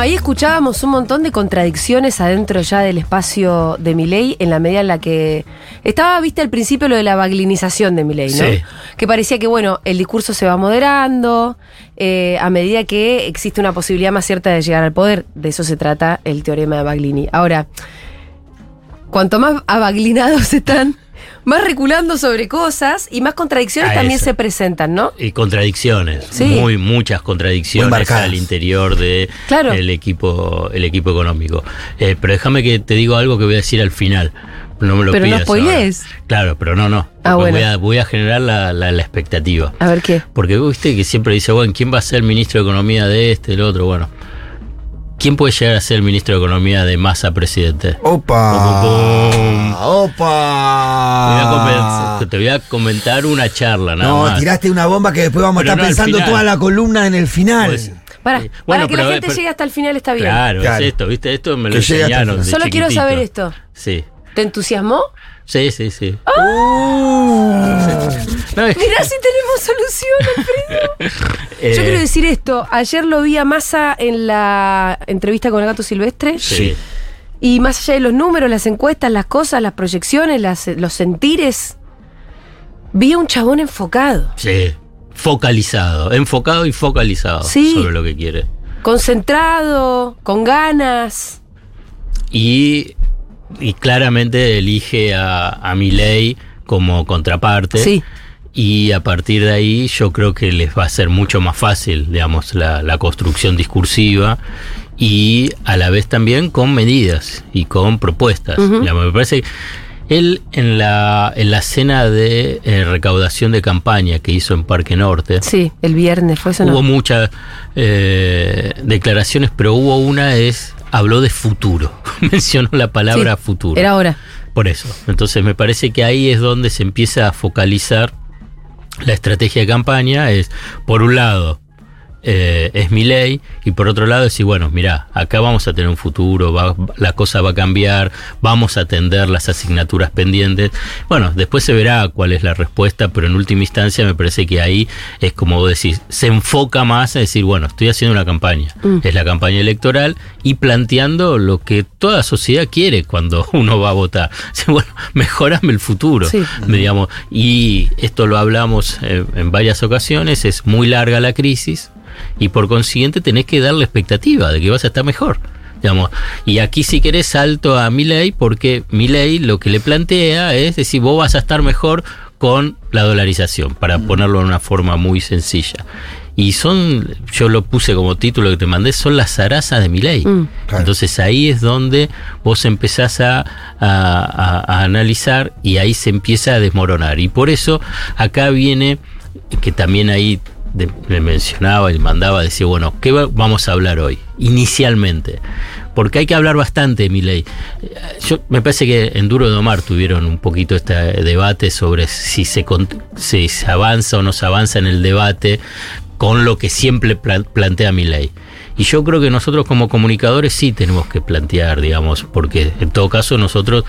ahí escuchábamos un montón de contradicciones adentro ya del espacio de Milei en la medida en la que estaba, viste, al principio lo de la baglinización de Milei, ¿no? Sí. Que parecía que, bueno, el discurso se va moderando eh, a medida que existe una posibilidad más cierta de llegar al poder. De eso se trata el teorema de Baglini. Ahora, cuanto más abaglinados están, más reculando sobre cosas y más contradicciones A también eso. se presentan, ¿no? Y contradicciones, Sí. muy muchas contradicciones Muy al interior de Claro. el equipo el equipo económico. Eh, pero déjame que te digo algo que voy a decir al final. No me lo Pero no spoilees. Claro, pero no, no. Ah, bueno. voy, a, voy a generar la, la- la expectativa. A ver qué. Porque viste que siempre dice, bueno, ¿quién va a ser el ministro de Economía de este, del otro? Bueno, ¿quién puede llegar a ser el ministro de Economía de Massa presidente? ¡Opa! Pum, pum, Te voy, a ¡Opa! te voy a comentar una charla, nada No, más. tiraste una bomba que después vamos a estar no pensando toda la columna en el final. Pues, Para, que pero- la gente pero- llegue hasta el final está bien. Claro, Claro. es esto, ¿viste? Esto me lo enseñaron. de Solo quiero saber esto. Sí. ¿Te entusiasmó? Sí, sí, sí. No, es que- Mirá si tenemos solución, Alfredo. eh, Yo quiero decir esto. Ayer lo vi a Massa en la entrevista con el gato silvestre. Sí. Y más allá de los números, las encuestas, las cosas, las proyecciones, las- los sentires, vi a un chabón enfocado, Sí. Focalizado. Enfocado y focalizado Sí. sobre lo que quiere. concentrado, con ganas. Y, y claramente elige a, a Milei como contraparte. Sí. Y a partir de ahí yo creo que les va a ser mucho más fácil, digamos, la, la construcción discursiva y a la vez también con medidas y con propuestas. Digamos, me parece que él en la, en la cena de eh, recaudación de campaña que hizo en Parque Norte, Sí, el viernes fue eso, hubo ¿no? muchas eh, declaraciones, pero hubo una es, habló de futuro, mencionó la palabra Sí, futuro. Era ahora. Por eso. Entonces me parece que ahí es donde se empieza a focalizar la estrategia de campaña. Es, por un lado, eh, es mi ley, y por otro lado decir, bueno, mira, acá vamos a tener un futuro, va- la cosa va a cambiar, vamos a atender las asignaturas pendientes. Bueno, después se verá cuál es la respuesta, pero en última instancia me parece que ahí es como vos decís, se enfoca más a decir, bueno, estoy haciendo una campaña, Mm. es la campaña electoral, y planteando lo que toda sociedad quiere cuando uno va a votar. Bueno, mejorame el futuro, Sí. digamos, y esto lo hablamos eh, en varias ocasiones, es muy larga la crisis y por consiguiente tenés que darle expectativa de que vas a estar mejor. Digamos, y aquí si querés salto a Milei porque Milei lo que le plantea es decir, vos vas a estar mejor con la dolarización, para ponerlo de una forma muy sencilla. Y son, yo lo puse como título que te mandé, son las zarazas de Milei. Mm. Claro. Entonces ahí es donde vos empezás a, a- a- a analizar y ahí se empieza a desmoronar. Y por eso acá viene, que también ahí de- me mencionaba y mandaba, decía, bueno, ¿qué va- vamos a hablar hoy? Inicialmente. Porque hay que hablar bastante de mi ley. Yo me parece que en Duro de Omar tuvieron un poquito este debate sobre si se, si se avanza o no se avanza en el debate con lo que siempre pla- plantea mi ley. Y yo creo que nosotros como comunicadores sí tenemos que plantear, digamos, porque en todo caso nosotros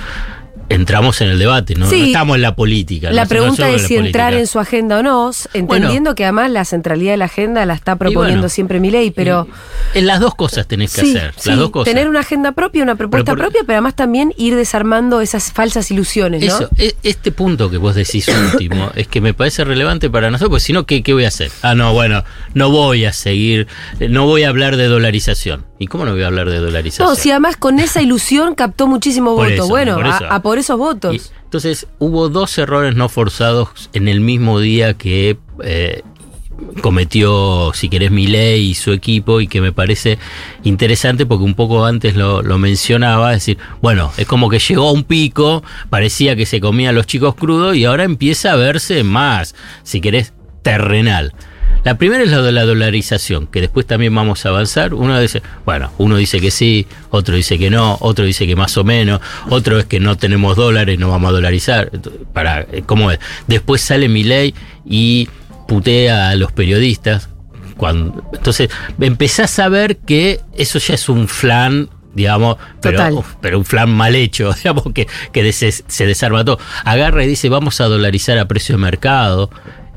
entramos en el debate, no, estamos en la política. La no- pregunta es si entrar política. en su agenda o no, entendiendo que además la centralidad de la agenda la está proponiendo bueno, siempre mi ley, pero En las dos cosas tenés que sí, hacer, sí, las dos cosas. tener una agenda propia, una propuesta por- propia, pero además también ir desarmando esas falsas ilusiones, ¿no? Eso, e- este punto que vos decís último es que me parece relevante para nosotros, porque si no, ¿qué, ¿qué voy a hacer? Ah, no, bueno, no voy a seguir, no voy a hablar de dolarización. ¿Y cómo no voy a hablar de dolarización? No, si además con esa ilusión captó muchísimo voto. eso, bueno, por a, eso. a por esos votos. entonces, hubo dos errores no forzados en el mismo día que eh, cometió, si querés, Milei y su equipo, y que me parece interesante porque un poco antes lo, mencionaba, es decir, bueno, es como que llegó a un pico, parecía que se comían los chicos crudos, y ahora empieza a verse más, si querés, terrenal. La primera es la de la dolarización, que después también vamos a avanzar. Uno dice, bueno, uno dice que sí, otro dice que no, otro dice que más o menos, otro es que no tenemos dólares, no vamos a dolarizar. Para, eh, ¿cómo es? Después sale mi ley y putea a los periodistas. Cuando, entonces, empezás a ver que eso ya es un flan digamos, pero, uf, pero un flan mal hecho, digamos, que, que des- se desarma todo. Agarra y dice, vamos a dolarizar a precio de mercado.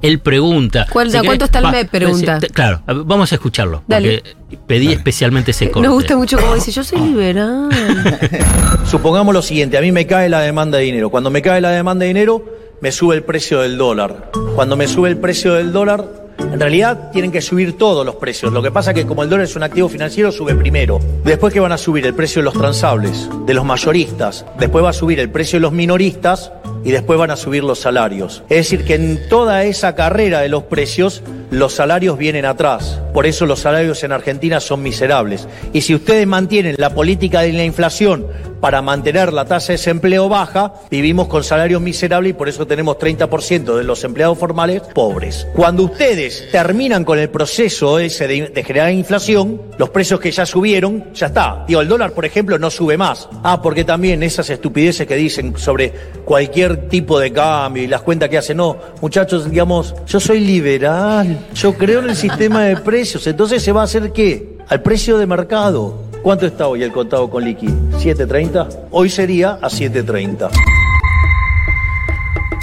Él pregunta. ¿Cuál- Si a querés, cuánto está el MEP? Pregunta. Claro, vamos a escucharlo. Dale. Porque pedí especialmente ese corte. Me gusta mucho como dice, yo soy liberal. Supongamos lo siguiente, a mí me cae la demanda de dinero. Cuando me cae la demanda de dinero, me sube el precio del dólar. Cuando me sube el precio del dólar, en realidad tienen que subir todos los precios. Lo que pasa es que como el dólar es un activo financiero, sube primero. Después que van a subir el precio de los transables, de los mayoristas, después va a subir el precio de los minoristas y después van a subir los salarios. Es decir, que en toda esa carrera de los precios, los salarios vienen atrás. Por eso los salarios en Argentina son miserables. Y si ustedes mantienen la política de la inflación para mantener la tasa de desempleo baja, vivimos con salarios miserables y por eso tenemos 30% de los empleados formales pobres. Cuando ustedes terminan con el proceso ese de, de generar inflación, los precios que ya subieron, ya está. Digo, el dólar, por ejemplo, no sube más. Ah, porque también esas estupideces que dicen sobre cualquier tipo de cambio y las cuentas que hacen, no, muchachos, digamos, yo soy liberal, yo creo en el sistema de precios, entonces se va a hacer qué? Al precio de mercado. ¿Cuánto está hoy el contado con liqui? ¿7.30? Hoy sería a 7.30.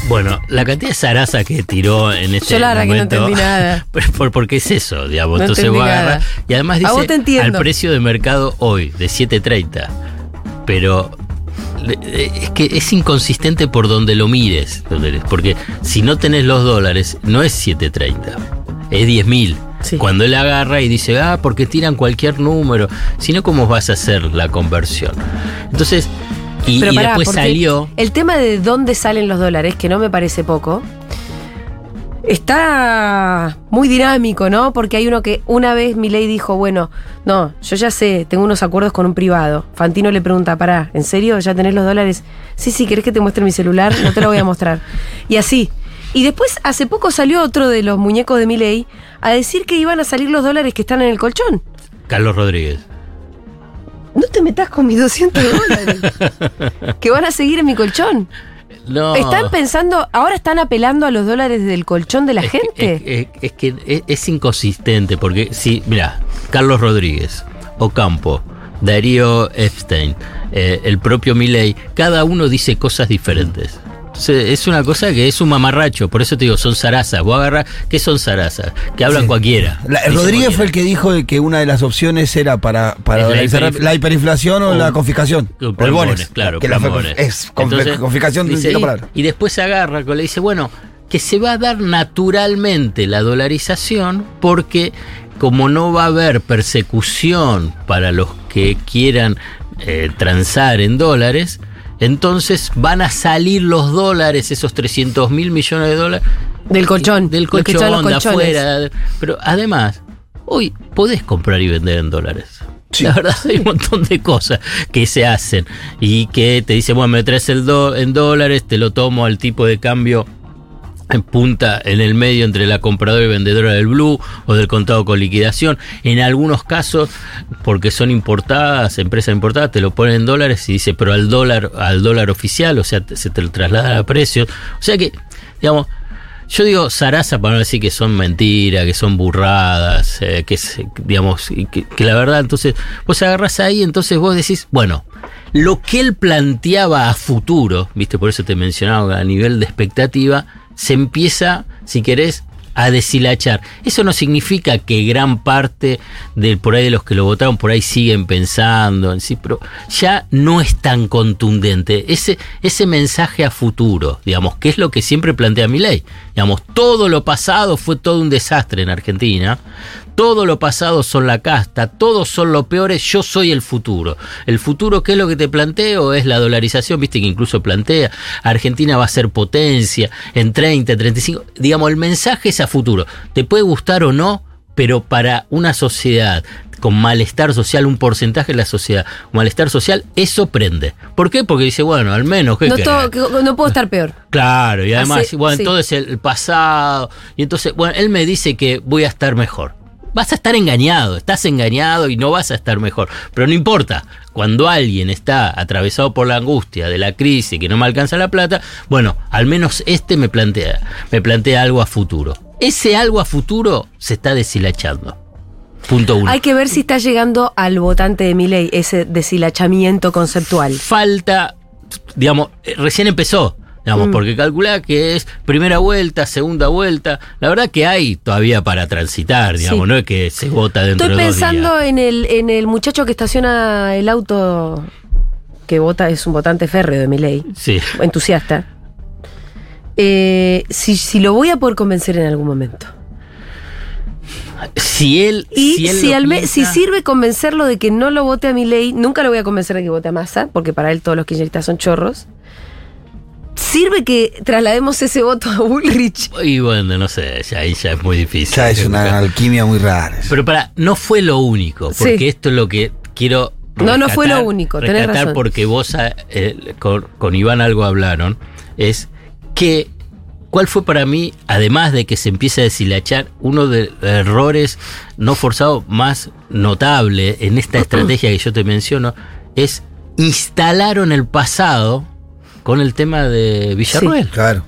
Bueno, la cantidad de zaraza que tiró en este Yo la verdad que no momento, entendí nada. por- porque es eso, digamos. No Entonces entendí vos nada. Y además A vos te dice entiendo. al precio de mercado hoy, de 7.30. Pero es que es inconsistente por donde lo mires. Porque si no tenés los dólares, no es 7.30, es 10.000. Sí. Cuando él agarra y dice, ah, porque tiran cualquier número, si no, ¿cómo vas a hacer la conversión? Entonces, y, Pero y pará, después salió. El tema de dónde salen los dólares, que no me parece poco, está muy dinámico, ¿no? Porque hay uno que una vez Milei dijo, bueno, no, yo ya sé, tengo unos acuerdos con un privado. Fantino le pregunta, pará, ¿en serio ya tenés los dólares? Sí, sí, ¿querés que te muestre mi celular? No te lo voy a mostrar. Y así. Y después, hace poco salió otro de los muñecos de Milei a decir que iban a salir los dólares que están en el colchón. Carlos Rodríguez. No te metas con mis 200 dólares. que van a seguir en mi colchón. No. Están pensando, ahora están apelando a los dólares del colchón de la Es gente. Es, es- es que es, es inconsistente, porque si, mira, Carlos Rodríguez, Ocampo, Darío Epstein, eh, el propio Milei, cada uno dice cosas diferentes. Es una cosa que es un mamarracho, por eso te digo, son zarazas. Vos agarrás, ¿qué son zarazas? Que hablan Sí. cualquiera. La- Rodríguez fue el que dijo que una de las opciones era para, para la hiperinflación o, o- la confiscación. Con O el bones, claro, que la es Entonces, confiscación dice, y, palabra. y después se agarra, le dice, bueno, que se va a dar naturalmente la dolarización porque como no va a haber persecución para los que quieran eh, transar en dólares, entonces van a salir los dólares, esos 300 mil millones de dólares. Del colchón, Del colchón, de colchones. afuera. Pero además, hoy podés comprar y vender en dólares. Sí. La verdad, hay un montón de cosas que se hacen y que te dicen, bueno, me traes el do en dólares, te lo tomo al tipo de cambio en punta en el medio entre la compradora y vendedora del blue o del contado con liquidación. En algunos casos, porque son importadas, empresas importadas, te lo ponen en dólares y dice, pero al dólar, al dólar oficial, o sea, te- se te lo traslada a precios. O sea que, digamos, yo digo zaraza para no decir que son mentiras, que son burradas, eh, que, es, digamos, que, que la verdad, entonces, vos agarrás ahí, entonces vos decís, bueno, lo que él planteaba a futuro, viste, por eso te mencionaba a nivel de expectativa, se empieza, si querés, a deshilachar. Eso no significa que gran parte de por ahí de los que lo votaron por ahí siguen pensando en sí, pero ya no es tan contundente ese ese mensaje a futuro, digamos, que es lo que siempre plantea mi ley. Digamos, todo lo pasado fue todo un desastre en Argentina. Todo lo pasado son la casta, todos son los peores, yo soy el futuro. El futuro, ¿qué es lo que te planteo? Es la dolarización, viste que incluso plantea, Argentina va a ser potencia en 30, 35, digamos, el mensaje es a futuro. Te puede gustar o no, pero para una sociedad con malestar social, un porcentaje de la sociedad, malestar social, eso prende. ¿Por qué? Porque dice, bueno, al menos, ¿qué No, todo- no puedo estar peor. Claro, y además, bueno, sí. todo es el pasado. Y entonces, bueno, él me dice que voy a estar mejor. Vas a estar engañado, estás engañado y no vas a estar mejor. Pero no importa, cuando alguien está atravesado por la angustia de la crisis, que no me alcanza la plata, bueno, al menos este me plantea, me plantea algo a futuro. Ese algo a futuro se está deshilachando. Punto uno. Hay que ver si está llegando al votante de Milei ese deshilachamiento conceptual. falta, digamos, eh, recién empezó. Digamos, Mm. porque calcula que es primera vuelta, segunda vuelta. La verdad que hay todavía para transitar, digamos, Sí. no es que se vota dentro Estoy de dos pensando días. en el, en el muchacho que estaciona el auto que vota, es un votante férreo de mi ley, Sí. entusiasta. Eh, si, si lo voy a poder convencer en algún momento. Si él. Y si, si, él lo al piensa- si sirve convencerlo de que no lo vote a mi ley, nunca lo voy a convencer de que vote a Massa, porque para él todos los kirchneristas son chorros. Sirve que traslademos ese voto a Bullrich. Y bueno, no sé, ya, ahí ya es muy difícil. Ya es una alquimia muy rara. Pero para, no fue lo único, porque Sí. esto es lo que quiero. No, no fue lo rescatar- único, tenés rescatar razón. porque vos eh, con, con Iván algo hablaron, es que. ¿Cuál fue para mí, además de que se empiece a deshilachar, uno de los errores no forzados más notable en esta estrategia que yo te menciono? Es instalaron el pasado con el tema de Villarruel. Claro.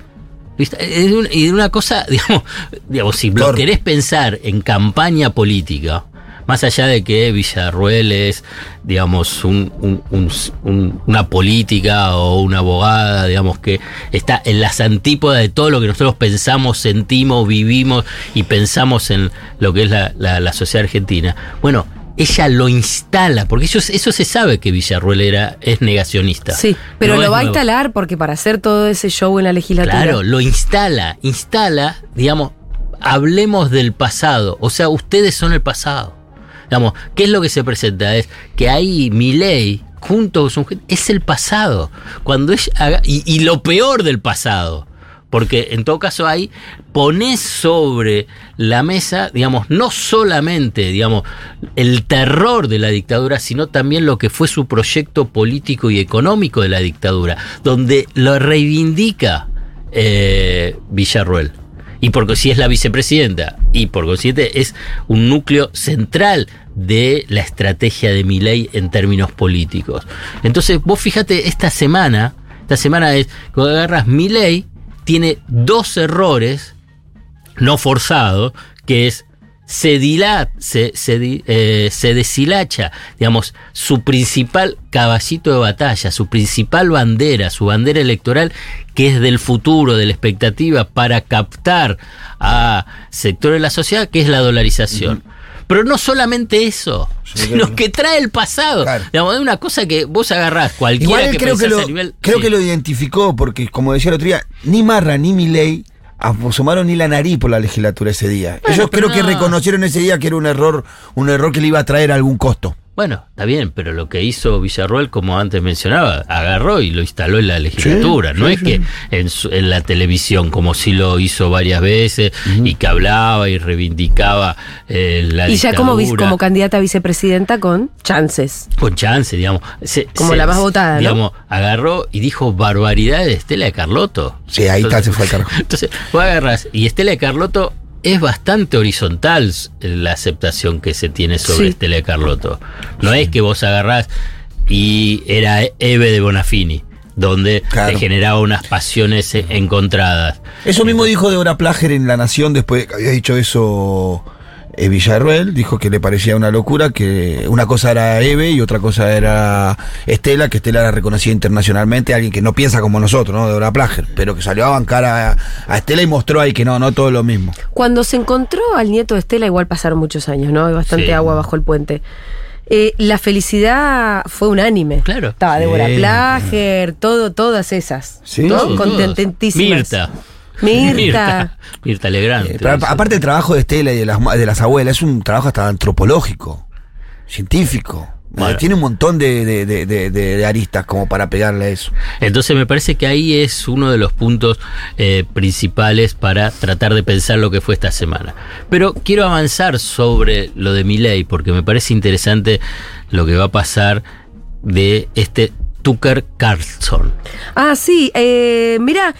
Es un- y de una cosa, digamos, digamos si lo querés pensar en campaña política, más allá de que Villarruel es, digamos, un- un- una política o una abogada, digamos, que está en las antípodas de todo lo que nosotros pensamos, sentimos, vivimos y pensamos en lo que es la, la- la sociedad argentina. Bueno, ella lo instala, porque eso, eso se sabe que Villarruel era, es negacionista. Sí, pero No lo va a instalar porque para hacer todo ese show en la legislatura. Claro, lo instala, instala, digamos, hablemos del pasado, o sea, ustedes son el pasado. Digamos, ¿qué es lo que se presenta? Es que ahí mi ley, junto con su es el pasado. Cuando ella haga- y, y lo peor del pasado. Porque en todo caso ahí pones sobre la mesa, digamos, no solamente, digamos, el terror de la dictadura, sino también lo que fue su proyecto político y económico de la dictadura, donde lo reivindica eh, Villarruel. Y porque si es la vicepresidenta, y por consiguiente es un núcleo central de la estrategia de Milei en términos políticos. Entonces, vos fíjate, esta semana, esta semana es, cuando agarras Milei, tiene dos errores no forzados, que es se dila- se, se eh, se deshilacha, digamos, su principal caballito de batalla, su principal bandera, su bandera electoral, que es del futuro, de la expectativa para captar a sectores de la sociedad, que es la dolarización. Pero no solamente eso, sino que trae el pasado. Claro. Digamos, es una cosa que vos agarrás cualquiera Igual él que creo que, lo, a nivel. creo sí. que lo identificó porque, como decía el otro día, ni Marra ni Milei asomaron ni la nariz por la legislatura ese día. Bueno, Ellos creo que no. reconocieron ese día que era un error, un error que le iba a traer algún costo. Bueno, está bien, pero lo que hizo Villarroel, como antes mencionaba, agarró y lo instaló en la legislatura. Sí, no sí, es sí. que en, su- en la televisión, como sí lo hizo varias veces, y que hablaba y reivindicaba eh, la y ya como, como candidata a vicepresidenta con chances. con chance, digamos. Se- Como se- la más votada, ¿no? Digamos, agarró y dijo barbaridades de Estela de Carlotto. Sí, ahí está, se fue al carajo. Entonces, vos agarras, y Estela de Carlotto es bastante horizontal la aceptación que se tiene sobre Sí. Estela de Carlotto. No es que vos agarrás y era Eve de Bonafini, donde Claro. te generaba unas pasiones eh, encontradas. Eso mismo dijo Débora Plager en La Nación después de que había dicho eso Villarruel. Dijo que le parecía una locura, que una cosa era Eve y otra cosa era Estela, que Estela era reconocida internacionalmente, alguien que no piensa como nosotros, ¿no? Débora Plager, pero que salió a bancar a, a Estela y mostró ahí que no, no todo es lo mismo. Cuando se encontró al nieto de Estela, igual pasaron muchos años, ¿no? Hay bastante Sí. agua bajo el puente. Eh, la felicidad fue unánime. Claro. Estaba Débora Sí. Plager, todo, todas esas. Sí, ¿no? sí, Contentísimas. Mirta. Mirta. Mirta. Mirta Legrand. Eh, pero aparte el trabajo de Estela y de las, de las abuelas es un trabajo hasta antropológico, científico. Bueno. Eh, Tiene un montón de, de- de- de- de- de aristas como para pegarle a eso. Entonces me parece que ahí es uno de los puntos eh, principales para tratar de pensar lo que fue esta semana. Pero quiero avanzar sobre lo de mi ley porque me parece interesante lo que va a pasar de este Tucker Carlson. Ah, sí. Eh, mira,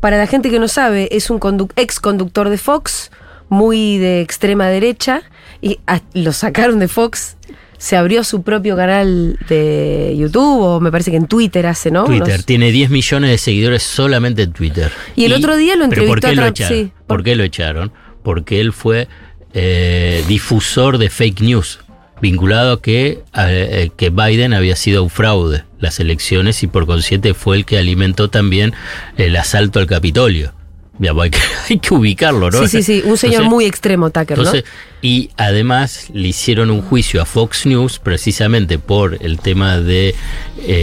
para la gente que no sabe, es un condu- ex conductor de Fox, muy de extrema derecha, y lo sacaron de Fox. Se abrió su propio canal de YouTube, o me parece que en Twitter hace, ¿no? Twitter Unos- tiene 10 millones de seguidores solamente en Twitter. Y el otro día lo ¿pero ¿por entrevistó qué a lo echaron? sí. ¿Por qué lo echaron? Porque él fue eh, difusor de fake news vinculado a que, a, eh, que Biden había sido un fraude las elecciones y por consiguiente fue el que alimentó también el asalto al Capitolio. Digamos, hay, que, hay que ubicarlo, ¿no? Sí, sí, sí, un señor Entonces- muy extremo, Tucker, entonces, ¿no? y además le hicieron un juicio a Fox News precisamente por el tema de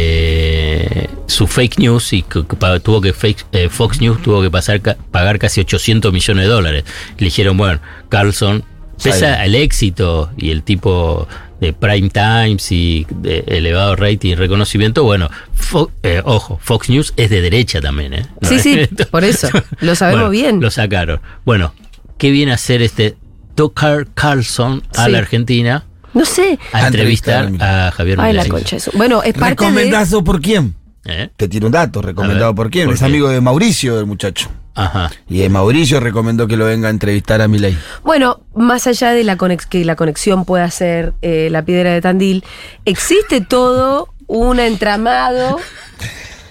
eh, su fake news y que, que tuvo que fake- eh, Fox News tuvo que pasar ca- pagar casi 800 millones de dólares. Le dijeron, bueno, Carlson, pese al éxito y el tipo de prime times y de elevado rating y reconocimiento, bueno, Fo- eh, ojo, Fox News es de derecha también, ¿eh? Sí, sí, por eso, lo sabemos Bueno, bien. Lo sacaron. Bueno, ¿qué viene a hacer este Tucker Carlson a Sí. la Argentina No sé. a entrevistar a Javier Ay, la concha de Bueno, es parte de... ¿Recomendado por quién? ¿Eh? Te tiro un dato, recomendado ver, por quién. ¿por es qué? amigo de Mauricio, el muchacho. Ajá. Y eh, Mauricio recomendó que lo venga a entrevistar a Milei. Bueno, más allá de la conex- que la conexión pueda ser eh, la piedra de Tandil, existe todo un entramado.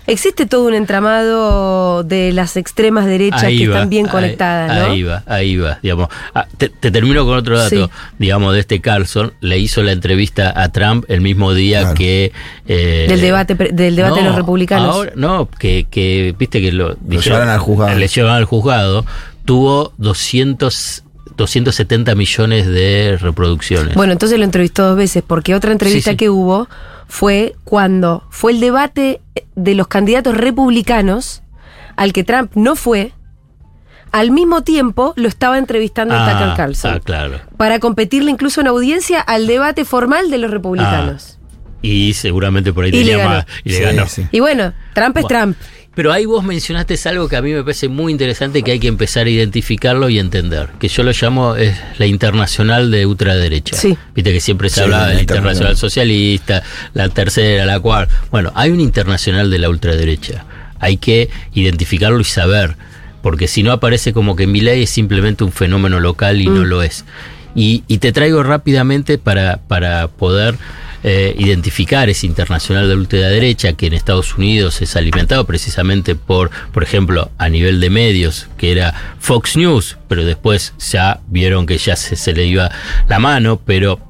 Existe todo un entramado de las extremas derechas Ahí que va, están bien ahí- conectadas, ¿no? Ahí va, ahí va, digamos. Ah, te, te termino con otro dato, Sí. digamos, de este Carlson. Le hizo la entrevista a Trump el mismo día Claro. que... eh, Del debate del debate de los republicanos. ahora- no, que, que viste que lo... dijeron- llevaron al juzgado. Le llevaron al juzgado. Tuvo 200, 270 millones de reproducciones. Bueno, entonces lo entrevistó dos veces, porque otra entrevista Sí, sí. que hubo fue cuando fue el debate de los candidatos republicanos al que Trump no fue. Al mismo tiempo lo estaba entrevistando a Tucker Carlson. ah, claro. Para competirle incluso en audiencia al debate formal de los republicanos. Y seguramente por ahí Y le tenía ganó. más. Y le Sí, ganó. sí. Y bueno, Trump es Bueno. Trump. Pero ahí vos mencionaste algo que a mí me parece muy interesante que hay que empezar a identificarlo y entender, que yo lo llamo es la internacional de ultraderecha. Sí. Viste que siempre se Sí, hablaba de la internacional socialista, la tercera, la cuarta. Bueno, hay una internacional de la ultraderecha. Hay que identificarlo y saber, porque si no aparece como que Milei es simplemente un fenómeno local y no lo es. Y, y te traigo rápidamente para, para poder eh, identificar ese internacional de ultraderecha que en Estados Unidos es alimentado precisamente por, por ejemplo, a nivel de medios, que era Fox News, pero después ya vieron que ya se, se le iba la mano, pero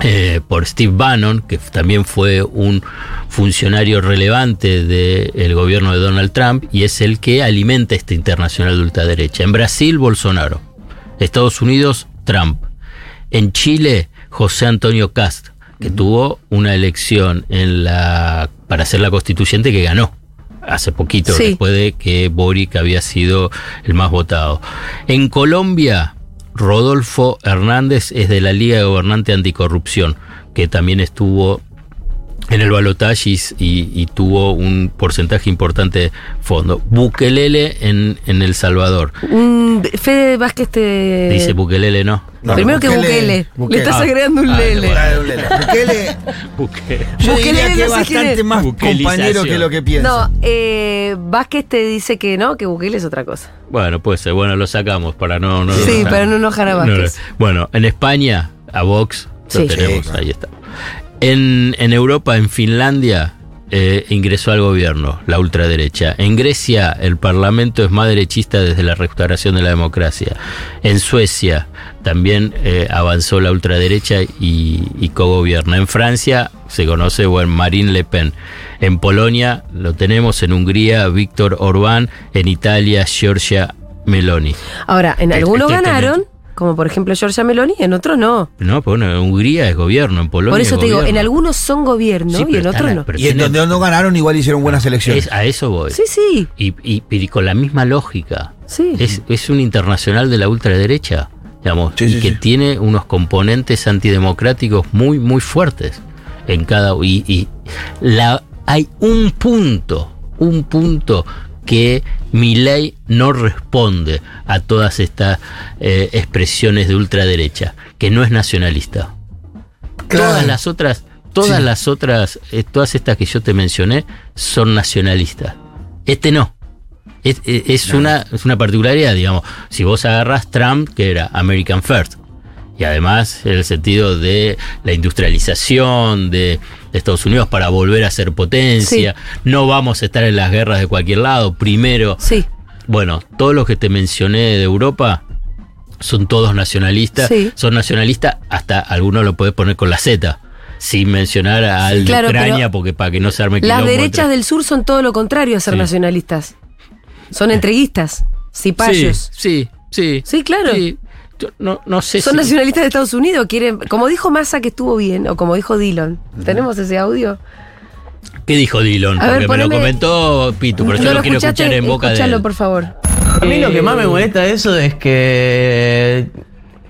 eh, por Steve Bannon, que también fue un funcionario relevante del gobierno de Donald Trump y es el que alimenta esta internacional de ultraderecha. En Brasil, Bolsonaro. Estados Unidos, Trump. En Chile, José Antonio Cast, que tuvo una elección en la para ser la constituyente que ganó hace poquito, Sí. después de que Boric había sido el más votado. En Colombia, Rodolfo Hernández es de la Liga de Gobernante Anticorrupción, que también estuvo en el balotaje y, y- y tuvo un porcentaje importante de fondo. Bukelele en, en El Salvador. Mm, Fede Vázquez te. Dice Bukelele, ¿no. No, Primero que Bukele. Bukele. Le estás Ah. agregando un Ah, lele. bueno. Bukele, Bukele. yo Bukele diría que es no bastante más compañero que lo que piensa. No, eh, Vázquez te dice que no, que Bukele es otra cosa. Bueno, puede ser. Bueno, lo sacamos para no... no Sí, para no enojar a Vázquez. no, bueno, en España, a Vox, lo Sí. tenemos, Sí. ahí está. En, en Europa, en Finlandia, eh, ingresó al gobierno la ultraderecha. En Grecia, el parlamento es más derechista desde la restauración de la democracia. En Suecia, también eh, avanzó la ultraderecha y, y cogobierna. En Francia, se conoce, bueno, Marine Le Pen. En Polonia, lo tenemos. En Hungría, Víctor Orbán. En Italia, Giorgia Meloni. Ahora, en Este- algunos este ganaron, como por ejemplo Giorgia Meloni, en otros no. No, pero bueno, en Hungría es gobierno, en Polonia Por eso es te digo, en algunos son gobierno Sí, y en otros no. y en donde no ganaron, igual hicieron buenas elecciones. es- a eso voy. Sí, sí, Y, y- y con la misma lógica. sí. Es, es un internacional de la ultraderecha, digamos, Sí, y sí, que sí. tiene unos componentes antidemocráticos muy, muy fuertes en cada. Y, y la, hay un punto, un punto que mi ley no responde a todas estas eh, expresiones de ultraderecha, que no es nacionalista. Claro. Todas las otras, todas Sí. las otras, eh, todas estas que yo te mencioné son nacionalistas. Este no. Es, es- es una, es una particularidad, digamos. Si vos agarras Trump, que era American First, y además en el sentido de la industrialización de, de Estados Unidos para volver a ser potencia, no vamos a estar en las guerras de cualquier lado, primero Sí, bueno, todos los que te mencioné de Europa son todos nacionalistas, Sí. son nacionalistas, hasta algunos lo puedes poner con la Z, sin mencionar al de Claro, Ucrania, porque para que no se arme Las derechas del sur son todo lo contrario a ser Sí. nacionalistas. Son entreguistas, cipayos. Sí, sí, sí. Sí, claro. Sí. Yo no, no sé Son si- nacionalistas de Estados Unidos, quieren, como dijo Massa que estuvo bien, o como dijo Dillon. ¿Tenemos ese audio? ¿Qué dijo Dillon? A ver, Porque me lo poneme- comentó Pitu, pero yo ¿No lo, lo quiero escuchaste? escuchar en boca de Escuchalo, él. por favor. A mí lo que más me molesta de eso es que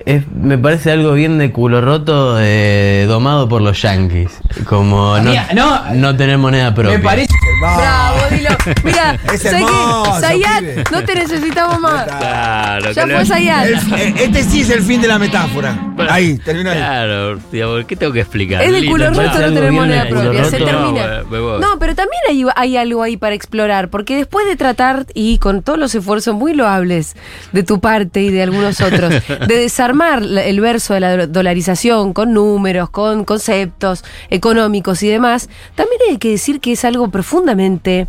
es- me parece algo bien de culo roto eh, domado por los yankees. Como no, Mira, no, no tener moneda propia. Me parece. Bravo, Dillon. Mira, Es ¿sabes hermoso? Zayat, pibe. no te necesitamos más. Claro, Ya que fue Zayat. El- eh, este sí es el fin de la metáfora. Ahí, terminó ahí. Claro, digamos, ¿qué tengo que explicar? Es de culo roto no tener moneda propia. Se termina. No, pero también hay, hay algo ahí para explorar, porque después de tratar, y con todos los esfuerzos muy loables de tu parte y de algunos otros, de desarmar la- el verso de la do- dolarización con números, con conceptos económicos y demás, también hay que decir que es algo profundamente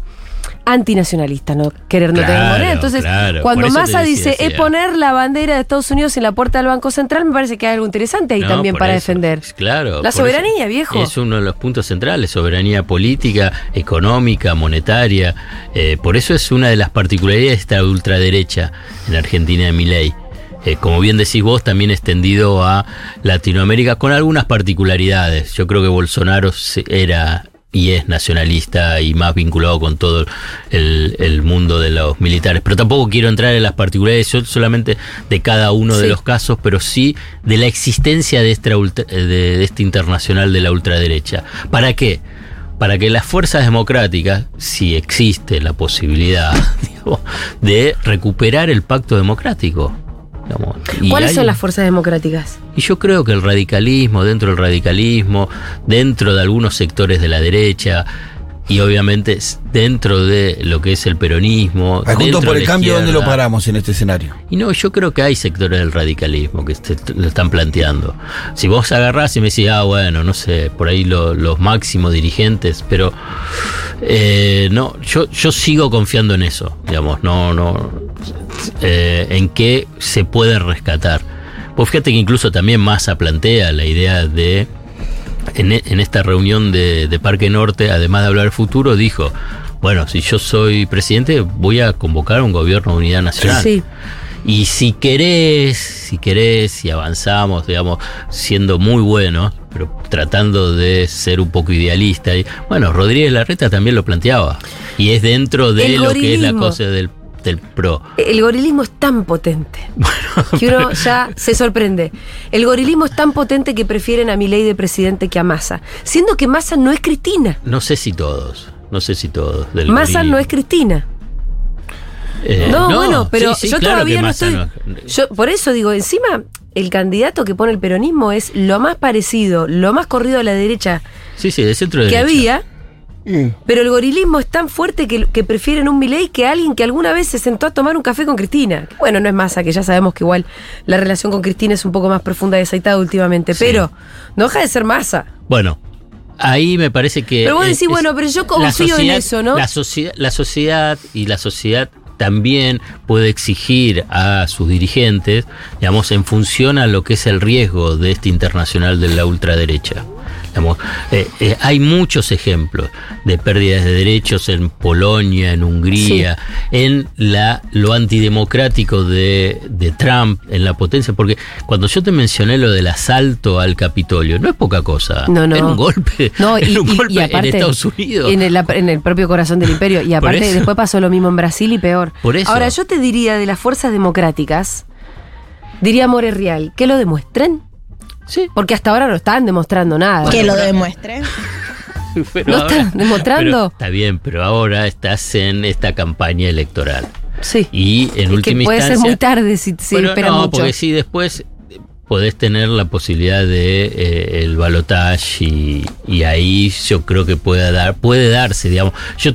antinacionalista, no querer no tener moneda. Entonces, claro, cuando Massa decía, dice es poner la bandera de Estados Unidos en la puerta del Banco Central, me parece que hay algo interesante ahí No, también para eso. defender. Claro. La soberanía, eso viejo. Es uno de los puntos centrales, soberanía política, económica, monetaria. Eh, por eso es una de las particularidades de esta ultraderecha en Argentina de Milei. Eh, como bien decís vos, también extendido a Latinoamérica con algunas particularidades. Yo creo que Bolsonaro era y es nacionalista y más vinculado con todo el, el mundo de los militares. Pero tampoco quiero entrar en las particularidades solamente de cada uno de los casos, pero sí de la existencia de ultra- de, de este internacional de la ultraderecha. ¿Para qué? Para que las fuerzas democráticas, si existe la posibilidad de recuperar el pacto democrático. Digamos. ¿Cuáles hay- son las fuerzas democráticas? y yo creo que el radicalismo, dentro del radicalismo, dentro de algunos sectores de la derecha, y obviamente dentro de lo que es el peronismo. Al Juntos por el cambio, ¿dónde lo paramos en este escenario? Y no, yo creo que hay sectores del radicalismo que lo están planteando. Si vos agarrás y me decís, ah, bueno, no sé, por ahí lo- los máximos dirigentes, pero eh, no, yo, yo sigo confiando en eso, digamos, no, no, eh, en que se puede rescatar. Vos fíjate que incluso también Massa plantea la idea de, en, e- en esta reunión de, de Parque Norte, además de hablar del futuro, dijo, bueno, si yo soy presidente, voy a convocar un gobierno de unidad nacional. Sí. Y si querés, si querés, si avanzamos, digamos, siendo muy buenos, pero tratando de ser un poco idealista, y, bueno, Rodríguez Larreta también lo planteaba. Y es dentro de El lo que es la cosa del, del pro. El gorilismo es tan potente que uno ya se sorprende. El gorilismo es tan potente que prefieren a Milei de presidente que a Massa. Siendo que Massa no es Cristina. No sé si todos, no sé si todos. Del Massa gorilismo. no es Cristina. Eh, no, bueno, pero sí, sí, yo claro todavía no estoy. no- Yo, por eso digo, encima, el candidato que pone el peronismo es lo más parecido, lo más corrido a la derecha Sí, sí, de centro que derecha. había. Pero el gorilismo es tan fuerte que, que prefieren un Milei que alguien que alguna vez se sentó a tomar un café con Cristina. Bueno, no es Massa, que ya sabemos que igual la relación con Cristina es un poco más profunda y desaitada últimamente, Sí. pero no deja de ser Massa. Bueno, ahí me parece que. Pero vos decís, es- bueno, pero yo confío en eso, ¿no? La, sociedad, la sociedad y la sociedad también puede exigir a sus dirigentes, digamos, en función a lo que es el riesgo de este internacional de la ultraderecha. Digamos, eh, eh, hay muchos ejemplos de pérdidas de derechos en Polonia, en Hungría, en la, lo antidemocrático de, de Trump, en la potencia, porque cuando yo te mencioné lo del asalto al Capitolio, no es poca cosa. No, no. Era un golpe. No, y, era un golpe y aparte, en Estados Unidos. En el, en el propio corazón del imperio. Y aparte, después pasó lo mismo en Brasil y peor. Por eso. Ahora, yo te diría de las fuerzas democráticas, diría More Real, que lo demuestren. Sí, Porque hasta ahora no están demostrando nada. Que lo demuestre. pero ¿No ahora- están demostrando? pero está bien, pero ahora estás en esta campaña electoral. Sí. Y en que última puede ser muy tarde si se Bueno, espera no, mucho. porque si después podés tener la posibilidad de eh, el balotage y, y ahí yo creo que puede dar, puede darse, digamos. Yo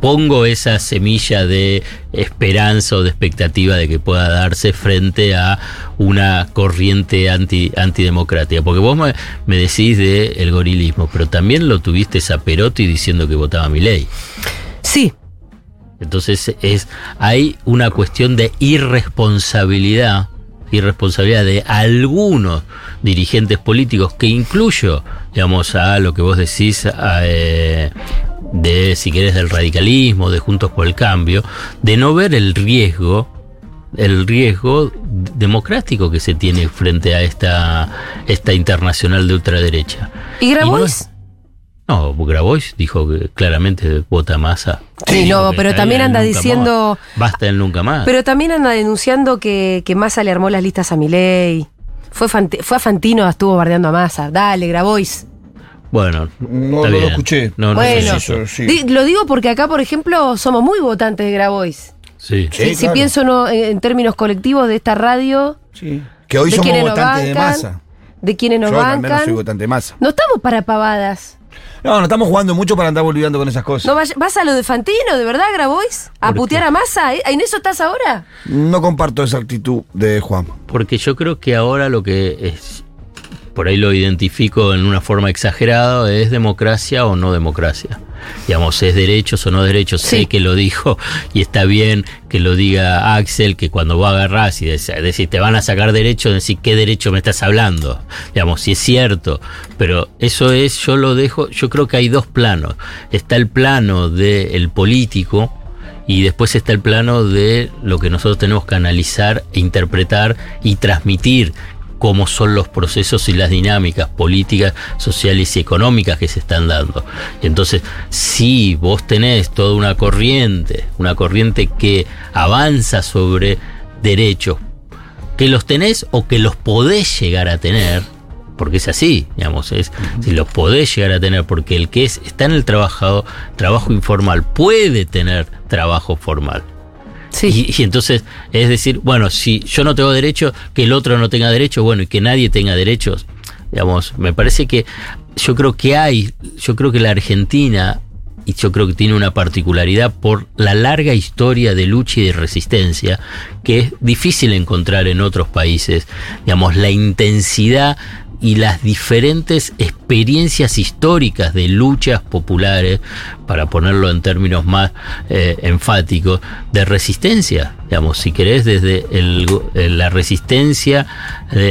pongo esa semilla de esperanza o de expectativa de que pueda darse frente a una corriente anti, antidemocrática. Porque vos me, me decís de el gorilismo, pero también lo tuviste a Perotti diciendo que votaba mi ley. Sí, Entonces es hay una cuestión de irresponsabilidad, irresponsabilidad de algunos dirigentes políticos, que incluyo, digamos, a lo que vos decís, a, eh, de, si querés, del radicalismo, de Juntos por el Cambio, de no ver el riesgo, el riesgo democrático que se tiene frente a esta, esta internacional de ultraderecha. ¿Y Grabois? Es- No, Grabois dijo que claramente vota Massa. Sí, no, pero también anda diciendo- más. Basta el nunca más. Pero también anda denunciando que, que Massa le armó las listas a Milei. Fue, fue a Fantino, estuvo bardeando a Massa. Dale, Grabois. bueno, No, lo escuché. No, no Bueno. sé eso. Eso, sí. Di- Lo digo porque acá, por ejemplo, somos muy votantes de Grabois. Sí. Sí, si si claro. pienso no, en, en términos colectivos de esta radio, Sí. Que hoy somos votantes de bancan, masa. de quienes nos Yo al menos soy bancan. votante de masa. No estamos para pavadas. No, no estamos jugando mucho para andar volviendo con esas cosas. ¿No vaya- ¿Vas a lo de Fantino, de verdad, Grabois? ¿A putear a Massa? ¿Eh? ¿En eso estás ahora? No comparto esa actitud de Juan. Porque yo creo que ahora lo que es, por ahí lo identifico en una forma exagerada, es democracia o no democracia. Digamos, es derechos o no derechos. Sí. Sé que lo dijo y está bien que lo diga Axel, que cuando vos agarrás y dec- decís te van a sacar derechos, decís qué derecho me estás hablando. Digamos, si es cierto. Pero eso es, yo lo dejo, yo creo que hay dos planos. Está el plano del político, y después está el plano de lo que nosotros tenemos que analizar, interpretar y transmitir cómo son los procesos y las dinámicas políticas, sociales y económicas que se están dando. Y entonces, si vos tenés toda una corriente, una corriente que avanza sobre derechos, que los tenés o que los podés llegar a tener, porque es así, digamos, es si los podés llegar a tener, porque el que es, está en el trabajo, trabajo informal puede tener trabajo formal. Sí. Y, entonces, es decir, bueno, si yo no tengo derecho, que el otro no tenga derecho, bueno, y que nadie tenga derechos, digamos, me parece que yo creo que hay, yo creo que la Argentina, y yo creo que tiene una particularidad por la larga historia de lucha y de resistencia, que es difícil encontrar en otros países, digamos, la intensidad y las diferentes experiencias históricas de luchas populares, para ponerlo en términos más eh, enfáticos, de resistencia. Digamos, si querés, desde el eh, la resistencia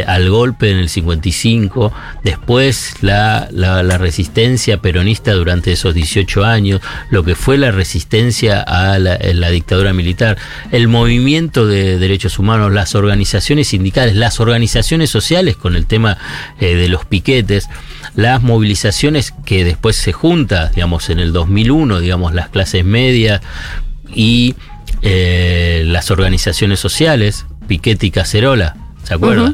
al golpe en el 55, después la, la, la resistencia peronista durante esos 18 años, lo que fue la resistencia a la, eh, la dictadura militar, el movimiento de derechos humanos, las organizaciones sindicales, las organizaciones sociales con el tema eh, de los piquetes, las movilizaciones que después se junta, digamos, en el 2001, digamos, las clases medias y eh, las organizaciones sociales, Piquete y Cacerola, ¿se acuerdan?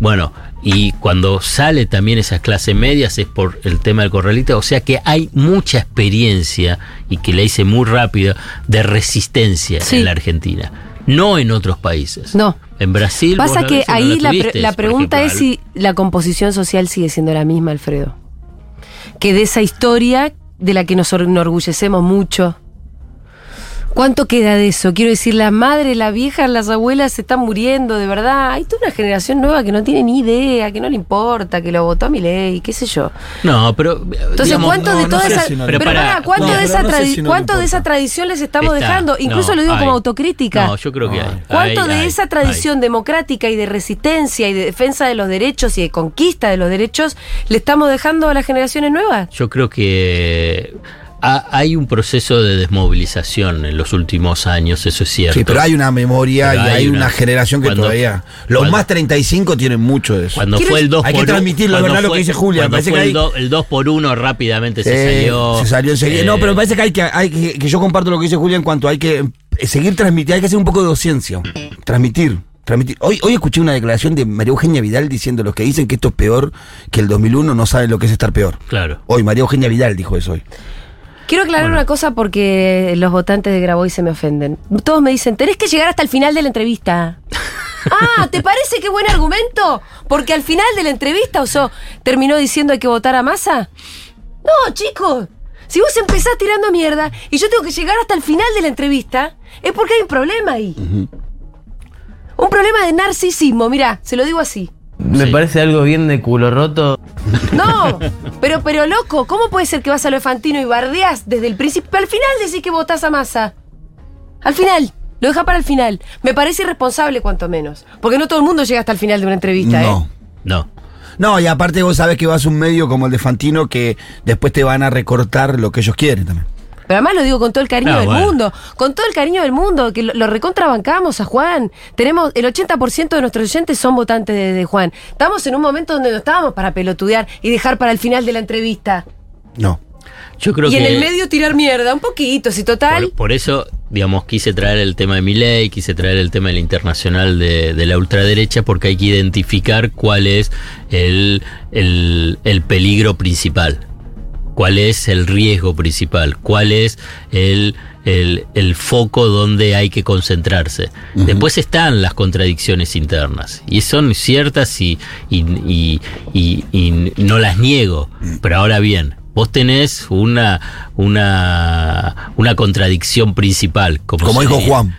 Bueno, y cuando sale también esas clases medias es por el tema del corralito, o sea que hay mucha experiencia, y que la hice muy rápido, de resistencia Sí. en la Argentina. No en otros países. No. En Brasil. Pasa que no ahí la, pre- la pregunta ejemplo, es si la composición social sigue siendo la misma, Alfredo. Que de esa historia de la que nos enorgullecemos mucho. ¿Cuánto queda de eso? Quiero decir, la madre, la vieja, las abuelas se están muriendo, de verdad. Hay toda una generación nueva que no tiene ni idea, que no le importa, que lo votó a mi ley, qué sé yo. No, pero. Entonces, digamos, ¿cuánto no, de toda esa si no pero le- pará, Pero ¿cuánto, de, esa si cuánto de tradición les estamos Está, dejando? Incluso lo digo como autocrítica. No, yo creo que hay. ¿Cuánto Hay, de hay, esa tradición democrática y de resistencia y de defensa de los derechos y de conquista de los derechos le estamos dejando a las generaciones nuevas? Yo creo que ha- hay un proceso de desmovilización en los últimos años, eso es cierto. Sí, pero hay una memoria Pero y hay, hay una, una- generación que cuando- todavía. Los cuando- más 35 tienen mucho de eso. Cuando fue el decir- 2 Hay que por transmitirlo, cuando ¿verdad? Lo que dice Julia, Cuando parece fue que el, hay- do- el 2 por 1 rápidamente se Eh, salió. Se salió enseguida. eh, no, pero me parece que hay que, hay que, que yo comparto lo que dice Julia en cuanto hay que eh, seguir transmitiendo, hay que hacer un poco de docencia. Transmitir. Transmitir. Hoy, hoy escuché una declaración de María Eugenia Vidal diciendo los que dicen que esto es peor que el 2001 no saben lo que es estar peor. Claro. Hoy María Eugenia Vidal dijo eso hoy. Quiero aclarar una cosa porque los votantes de Grabois se me ofenden. Todos me dicen, tenés que llegar hasta el final de la entrevista. ah, ¿te parece qué buen argumento? Porque al final de la entrevista, o sea, terminó diciendo hay que votar a masa. No, chicos. Si vos empezás tirando mierda y yo tengo que llegar hasta el final de la entrevista, es porque hay un problema ahí. Un problema de narcisismo, mirá, se lo digo así. Me Sí. parece algo bien de culo roto. No, pero, pero loco, ¿cómo puede ser que vas a lo de Fantino y bardeas desde el principio? Al final decís que votás a masa. Al final. Lo deja para el final. Me parece irresponsable, cuanto menos. Porque no todo el mundo llega hasta el final de una entrevista, ¿eh? No. No. No, y aparte vos sabés que vas a un medio como el de Fantino que después te van a recortar lo que ellos quieren también. Pero además lo digo con todo el cariño del bueno. mundo. Con todo el cariño del mundo, que lo, lo recontrabancamos a Juan. Tenemos, el 80% de nuestros oyentes son votantes de, de Juan. Estamos en un momento donde no estábamos para pelotudear y dejar para el final de la entrevista. No. Yo creo y que. en el medio tirar mierda, un poquito, si total. Por, por eso, digamos, quise traer el tema de mi ley, quise traer el tema del internacional de, de la ultraderecha, porque hay que identificar cuál es el, el, el peligro principal, cuál es el riesgo principal, cuál es el, el, el foco donde hay que concentrarse. Después están las contradicciones internas, y son ciertas y, y, y- y- y no las niego, pero ahora bien. Vos tenés una, una, una contradicción principal. Como, Como dijo Juan.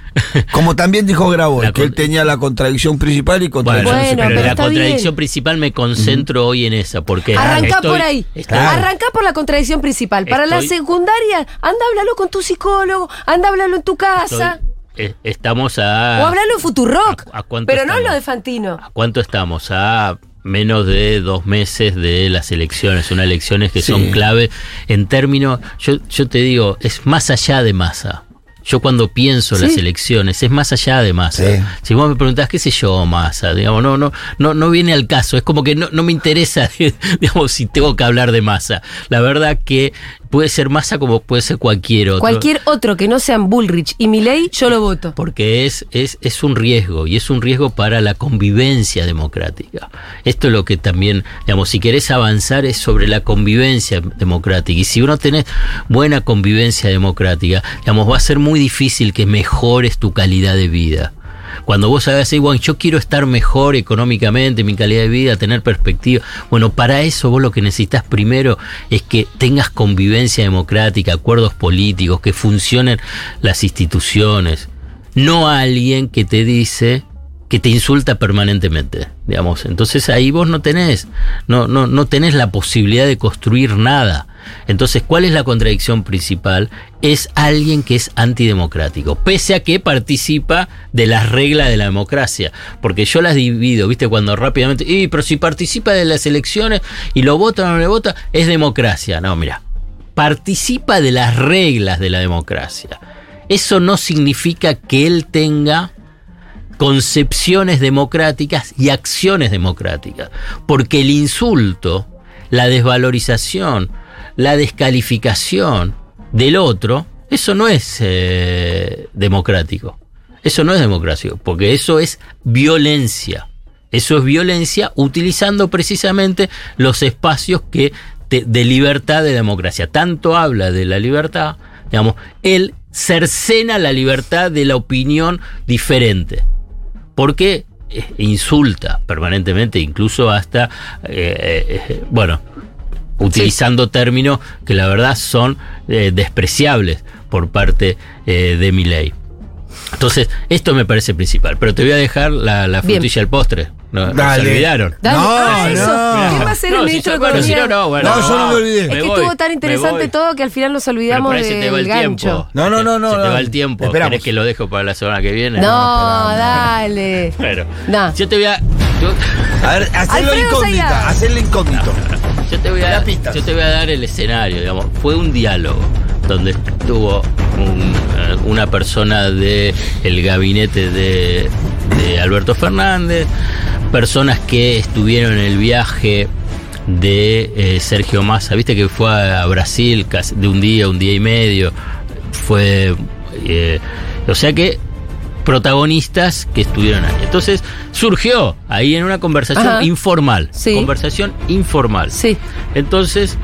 Como también dijo Grabois, La que él tenía la contradicción principal y Bueno, contradicción Bueno, pero, pero la contradicción bien. principal me concentro hoy en esa, porque Arrancá estoy- por ahí. estoy- Claro. Arrancá por la contradicción principal. Para la secundaria, anda a hablarlo con tu psicólogo, anda a hablarlo en tu casa. estoy- eh, estamos a... o hablarlo en Futurock. ¿A- a cuánto pero no lo de Fantino. ¿A cuánto estamos? A menos de dos meses de las elecciones, unas elecciones que Sí. son clave en términos, yo, yo te digo, es más allá de masa. Yo cuando pienso Sí. las elecciones, es más allá de masa. Sí. Si vos me preguntás, qué sé yo, masa, digamos, no, no, no, no viene al caso. Es como que no, no me interesa, digamos, si tengo que hablar de masa. La verdad que puede ser masa como puede ser cualquier otro. Cualquier otro que no sean Bullrich y Milei, yo lo voto. Porque es, es, es un riesgo y es un riesgo para la convivencia democrática. Esto es lo que también, digamos, si querés avanzar es sobre la convivencia democrática. Y si uno tenés buena convivencia democrática, digamos, va a ser muy difícil que mejores tu calidad de vida. Cuando vos sabés, "Ey, bueno, yo quiero estar mejor económicamente, mi calidad de vida, tener perspectiva. Bueno, para eso vos lo que necesitas primero es que tengas convivencia democrática, acuerdos políticos, que funcionen las instituciones. No a alguien que te dice que te insulta permanentemente, digamos. Entonces ahí vos no tenés, no, no, no tenés la posibilidad de construir nada. Entonces, ¿cuál es la contradicción principal? Es alguien que es antidemocrático, pese a que participa de las reglas de la democracia. Porque yo las divido, ¿viste? Cuando rápidamente, y pero si participa de las elecciones y lo vota o no le vota, es democracia. No, mira, participa de las reglas de la democracia. Eso no significa que él tenga concepciones democráticas y acciones democráticas. Porque el insulto, la desvalorización, la descalificación del otro, eso no es eh, democrático. Eso no es democrático, porque eso es violencia. Eso es violencia utilizando precisamente los espacios que de libertad de democracia. Tanto habla de la libertad, digamos, él cercena la libertad de la opinión diferente porque eh, insulta permanentemente, incluso hasta, eh, bueno, utilizando términos que la verdad son eh, despreciables por parte eh, de mi ley. Entonces, esto me parece principal, pero te voy a dejar la, frutilla al postre. No, no Dale. se olvidaron. Dale, No, ah, eso. no. ¿Quién va a ser el si ministro de bueno, si Economía? no, no, bueno, No, yo no me olvidé. Es que voy, estuvo tan interesante todo que al final nos olvidamos del el tiempo. gancho. No, no, no, no, Se te va el tiempo. Esperamos. ¿Querés que lo dejo para la semana que viene? No, dale. Bueno, No. yo te voy a. yo- A ver, hacerlo Zayas. hacerlo incógnito. Yo te, voy a, pistas. yo te voy a dar el escenario, digamos. Fue un diálogo donde estuvo un, eh, una persona del el gabinete de, de Alberto Fernández, personas que estuvieron en el viaje de eh, Sergio Massa, viste que fue a, a Brasil casi de un día, un día y medio, fue... eh, o sea que protagonistas que estuvieron ahí. Entonces surgió ahí en una conversación Ajá. informal. Sí. Conversación informal. Sí. Entonces,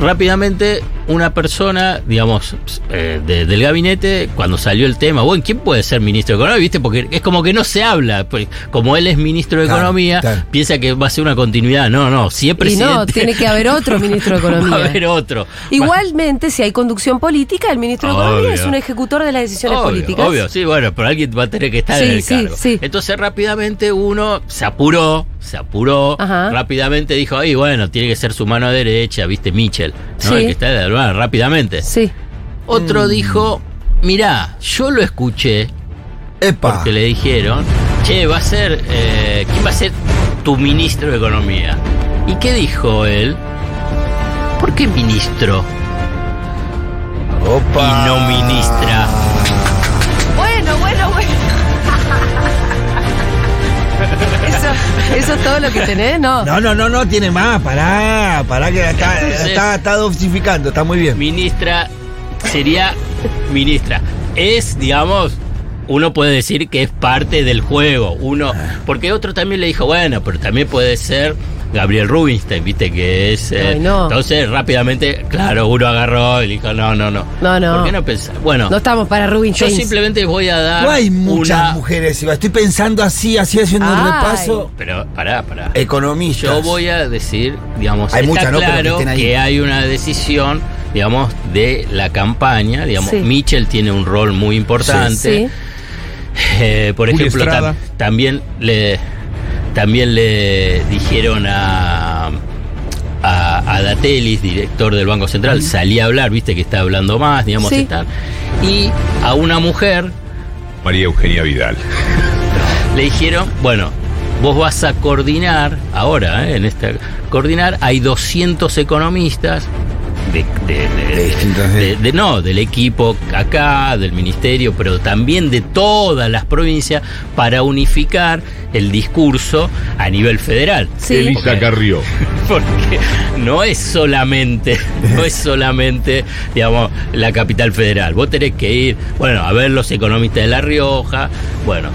rápidamente, una persona, digamos, eh, de- del gabinete, cuando salió el tema, bueno, ¿quién puede ser ministro de Economía? ¿Viste? Porque es como que no se habla. pues, como él es ministro de Claro, Economía, claro. piensa que va a ser una continuidad. No, no, si es Y presidente. no, tiene que haber otro ministro de Va a Economía. haber otro. Igualmente, si hay conducción política, el ministro de Economía es un ejecutor de las decisiones Obvio, políticas. Obvio, sí, bueno, pero alguien va a tener que estar Sí, en el sí, cargo. sí. Entonces rápidamente uno se apuró, se apuró, Ajá. rápidamente dijo, ay, bueno, tiene que ser su mano derecha, viste, Mitchell, ¿no? Sí. El que está de rápidamente. Sí. Otro Mm. dijo, mirá, yo lo escuché Epa. Porque le dijeron, che, va a ser, eh, ¿quién va a ser tu ministro de Economía? ¿Y qué dijo él? ¿Por qué ministro Opa. y no ministra? Eso, es todo lo que tenés, ¿no? No, no, no, no, tiene más. Pará, pará que está, Entonces- está, está dosificando, está muy bien. Ministra sería ministra. Es, digamos, uno puede decir que es parte del juego. Uno, porque otro también le dijo, bueno, pero también puede ser Gabriel Rubinstein, viste que es. eh, Ay, no. Entonces, rápidamente, claro, uno agarró y dijo, no, no, no. No, no. ¿Por qué no pensar? Bueno, No estamos para Rubin yo simplemente voy a dar. No hay muchas una- mujeres, Iba. Estoy pensando así, así haciendo un repaso. Pero, pará, pará. Economistas. Yo voy a decir, digamos, Hay está muchas, ¿no? Pero que claro ahí. que hay una decisión, digamos, de la campaña, digamos, Sí. Mitchell tiene un rol muy importante. Sí. Eh, por Julio ejemplo, tam- también le también le dijeron a a, a Datelis, director del Banco Central, salí a hablar, viste que está hablando más, digamos, Sí. están. Y a una mujer María Eugenia Vidal. le dijeron, bueno, vos vas a coordinar, ahora, eh, en esta, coordinar, hay 200 economistas de, de- de- De distintas- de- de- no, del equipo acá, del ministerio, pero también de todas las provincias para unificar el discurso a nivel federal. Sí. Elisa Carrió. porque no es solamente, no es solamente, digamos, la capital federal. Vos tenés que ir, bueno, a ver los economistas de La Rioja. Bueno,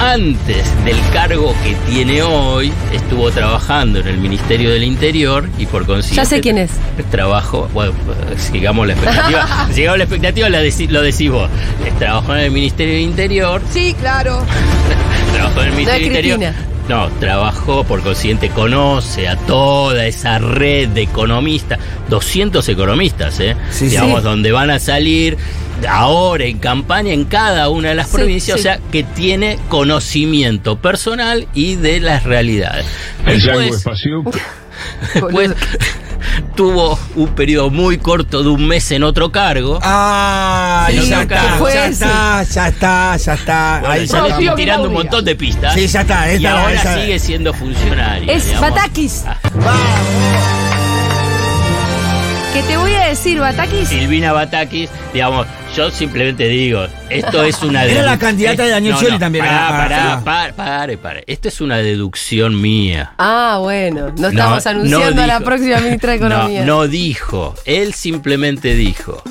antes del cargo que tiene hoy, estuvo trabajando en el Ministerio del Interior y por consiguiente. Ya sé quién es. Trabajo, bueno, sigamos la expectativa. sigamos la expectativa, la lo decís vos. Trabajó en el Ministerio del Interior, Sí, claro. trabajó en el Ministerio del Interior. Cristina. No, trabajó, por consiguiente conoce a toda esa red de economistas, 200 economistas, ¿eh? Sí, digamos, sí. donde van a salir ahora en campaña en cada una de las Sí, provincias, sí. o sea, que tiene conocimiento personal y de las realidades. El Después, Espacio. después tuvo un periodo muy corto de un mes en otro cargo. Ah, Sí, ya, ¿qué está, ya está, ya está, ya está. Bueno, Ahí ya le está. estoy tirando un montón de pistas. Sí, ya está, Y esta- ahora esa- sigue siendo funcionario. Es digamos. Batakis. Ah. Que te voy a decir, Batakis. Silvina Batakis, digamos, yo simplemente digo, esto es una Era la candidata de Daniel no, Scioli no, también, Pará, ah, pará, ah. pará, pare, pare. Esto es una deducción mía. Ah, bueno. No estamos No, anunciando no a la próxima ministra de Economía. No, no dijo. Él simplemente dijo.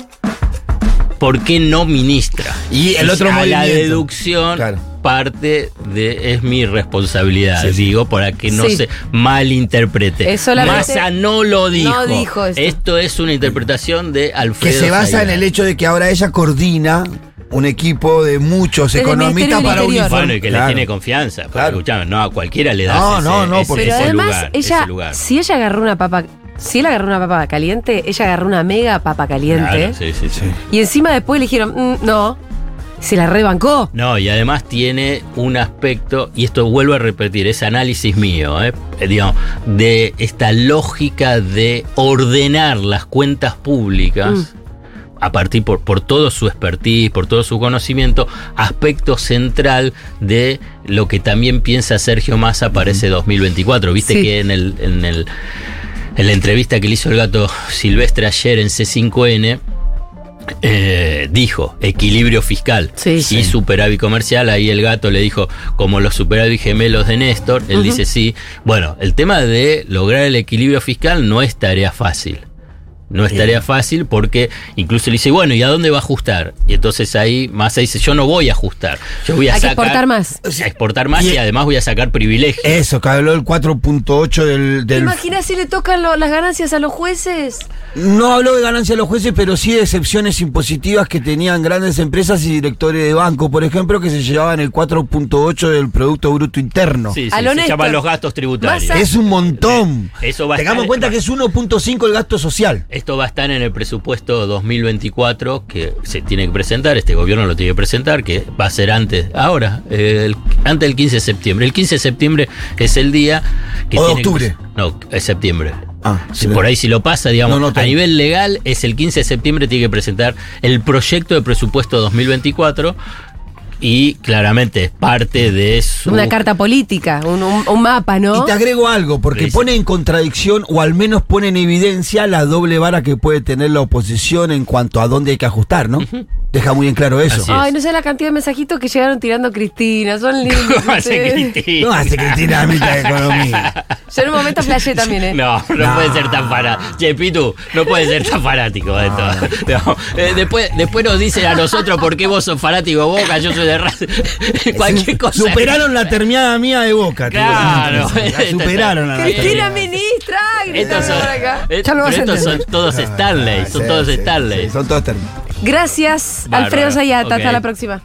¿Por qué no ministra? Y el otro a la deducción Claro. Parte de es mi responsabilidad, Sí, digo, para que no Sí. se malinterprete. Massa no lo dijo. No dijo esto. Esto es una interpretación de Que Alfredo. se basa en el hecho de que ahora ella coordina un equipo de muchos Desde economistas para uniformar. Bueno, y que Claro. le tiene confianza. Claro. escuchame, no a cualquiera le da No, ese, no, no, ese- porque- Pero ese además, lugar, ella, ese lugar. si ella agarró una papa, si él agarró una papa caliente, ella agarró una mega papa caliente. Claro, sí, sí, sí. Y encima después le dijeron, "Mm, no, se la rebancó. No, y además tiene un aspecto, y esto vuelvo a repetir, es análisis mío, ¿eh? Eh, digamos, de esta lógica de ordenar las cuentas públicas. Mm. A partir por, por todo su expertise, por todo su conocimiento, aspecto central de lo que también piensa Sergio Massa para ese 2024. Viste Sí. que en el, en el en la entrevista que le hizo el gato Silvestre ayer en C5N, eh, dijo equilibrio fiscal Sí, y sí. superávit comercial. Ahí el gato le dijo, como los superávit gemelos de Néstor, él dice sí. Bueno, el tema de lograr el equilibrio fiscal no es tarea fácil. No es tarea fácil porque incluso le dice, bueno, ¿y a dónde va a ajustar? Y entonces ahí Massa dice, yo no voy a ajustar. Yo voy a Hay que sacar- exportar más. A exportar más y, Y- además voy a sacar privilegios. Eso, que habló el 4.8 del, ¿Te del imaginas si le tocan lo- las ganancias a los jueces? No habló de ganancia de los jueces, pero sí de excepciones impositivas que tenían grandes empresas y directores de banco, por ejemplo, que se llevaban el 4.8 del Producto Bruto Interno. Sí, sí, A lo se llaman los gastos tributarios. Es un montón. Eso va a Tengamos en cuenta que es 1.5 el gasto social. Esto va a estar en el presupuesto 2024 que se tiene que presentar, este gobierno lo tiene que presentar, que va a ser antes, ahora, eh, el- antes del 15 de septiembre. El 15 de septiembre es el día que... O de tiene que- octubre. no, es septiembre. Ah, Si por ahí si lo pasa, digamos, No, no, a nivel legal es el 15 de septiembre tiene que presentar el proyecto de presupuesto 2024 y claramente es parte de su... Una carta política, un, un- un mapa, ¿no? Y te agrego algo, porque pone en contradicción o al menos pone en evidencia la doble vara que puede tener la oposición en cuanto a dónde hay que ajustar, ¿no? Deja muy en claro eso. Ay, no sé la cantidad de mensajitos que llegaron tirando Cristina, son lindos. ¿Cómo hace. Cristina? No hace Cristina la mitad de economía. Yo en un momento flashé también, ¿eh? No, no, puede ser tan fanático. Che, Pitu, no puede ser tan fanático de esto. No, eh, después, después nos dicen a nosotros por qué vos sos fanático de Boca, yo soy de. Cualquier cosa. Superaron la terminada mía de Boca. te digo. Claro. La superaron a la Cristina Eh, ministra, Estos Cristina son, por acá. eh, Ya lo vas a pero estos son entender. todos Stanley, son todos Stanley. son todos terminados. Gracias, Alfredo Zayata. ok. Hasta la próxima.